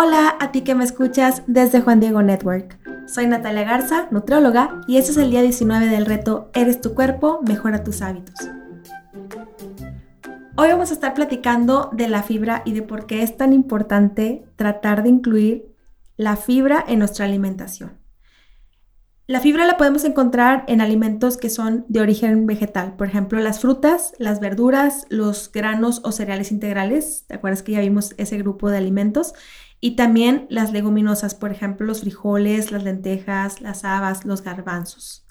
Hola a ti que me escuchas desde Juan Diego Network. Soy Natalia Garza, nutrióloga, y este es el día 19 del reto Eres tu cuerpo, mejora tus hábitos. Hoy vamos a estar platicando de la fibra y de por qué es tan importante tratar de incluir la fibra en nuestra alimentación. La fibra la podemos encontrar en alimentos que son de origen vegetal, por ejemplo, las frutas, las verduras, los granos o cereales integrales. ¿Te acuerdas que ya vimos ese grupo de alimentos? Y también las leguminosas, por ejemplo, los frijoles, las lentejas, las habas, los garbanzos.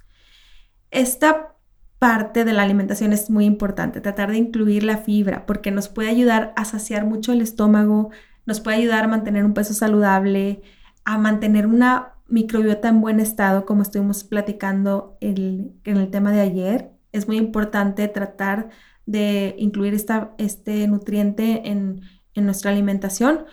Esta parte de la alimentación es muy importante, tratar de incluir la fibra porque nos puede ayudar a saciar mucho el estómago, nos puede ayudar a mantener un peso saludable, a mantener una microbiota en buen estado, como estuvimos platicando en el tema de ayer. Es muy importante tratar de incluir esta, este nutriente en, en nuestra alimentación.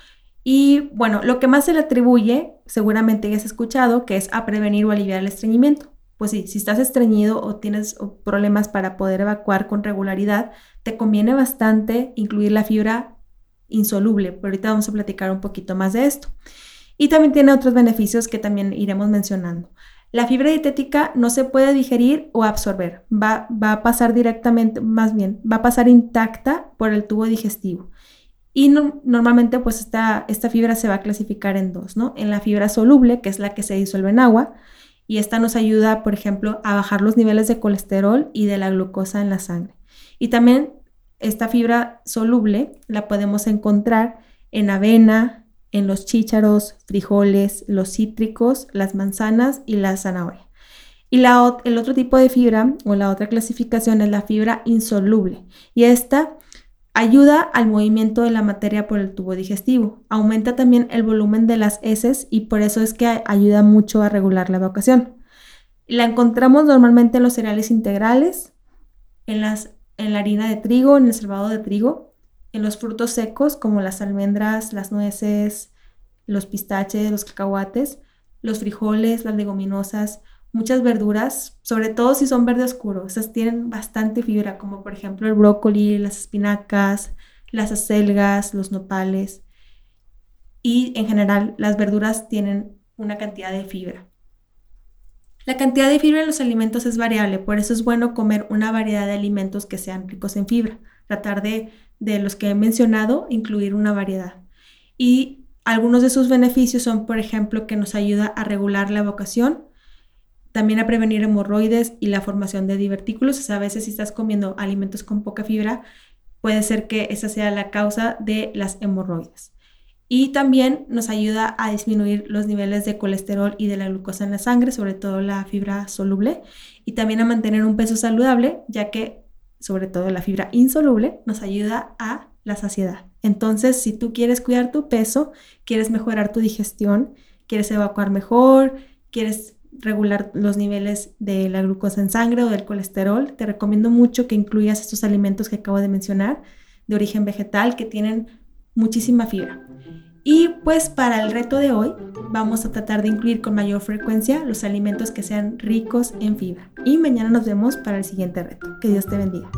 Y bueno, lo que más se le atribuye, seguramente ya has escuchado, que es a prevenir o aliviar el estreñimiento. Pues sí, si estás estreñido o tienes problemas para poder evacuar con regularidad, te conviene bastante incluir la fibra insoluble. Pero ahorita vamos a platicar un poquito más de esto. Y también tiene otros beneficios que también iremos mencionando. La fibra dietética no se puede digerir o absorber, va, va, a pasar directamente, más bien, va a pasar intacta por el tubo digestivo. Y normalmente pues esta, esta fibra se va a clasificar en dos, ¿no? En la fibra soluble, que es la que se disuelve en agua, y esta nos ayuda, por ejemplo, a bajar los niveles de colesterol y de la glucosa en la sangre. Y también esta fibra soluble la podemos encontrar en avena, en los chícharos, frijoles, los cítricos, las manzanas y la zanahoria. Y la, el otro tipo de fibra o la otra clasificación es la fibra insoluble. Y esta ayuda al movimiento de la materia por el tubo digestivo. Aumenta también el volumen de las heces y por eso es que ayuda mucho a regular la evacuación. La encontramos normalmente en los cereales integrales, en, las, en la harina de trigo, en el salvado de trigo, en los frutos secos como las almendras, las nueces, los pistaches, los cacahuates, los frijoles, las leguminosas, muchas verduras, sobre todo si son verde oscuro, esas tienen bastante fibra, como por ejemplo el brócoli, las espinacas, las acelgas, los nopales. Y en general las verduras tienen una cantidad de fibra. La cantidad de fibra en los alimentos es variable, por eso es bueno comer una variedad de alimentos que sean ricos en fibra. Tratar de de los que he mencionado, incluir una variedad. Y algunos de sus beneficios son, por ejemplo, que nos ayuda a regular la evacuación, también a prevenir hemorroides y la formación de divertículos. a veces si estás comiendo alimentos con poca fibra, puede ser que esa sea la causa de las hemorroides. Y también nos ayuda a disminuir los niveles de colesterol y de la glucosa en la sangre, sobre todo la fibra soluble, y también a mantener un peso saludable, ya que sobre todo la fibra insoluble, nos ayuda a la saciedad. Entonces, si tú quieres cuidar tu peso, quieres mejorar tu digestión, quieres evacuar mejor, quieres regular los niveles de la glucosa en sangre o del colesterol, te recomiendo mucho que incluyas estos alimentos que acabo de mencionar de origen vegetal que tienen muchísima fibra. Y pues para el reto de hoy vamos a tratar de incluir con mayor frecuencia los alimentos que sean ricos en fibra. Y mañana nos vemos para el siguiente reto. Que Dios te bendiga.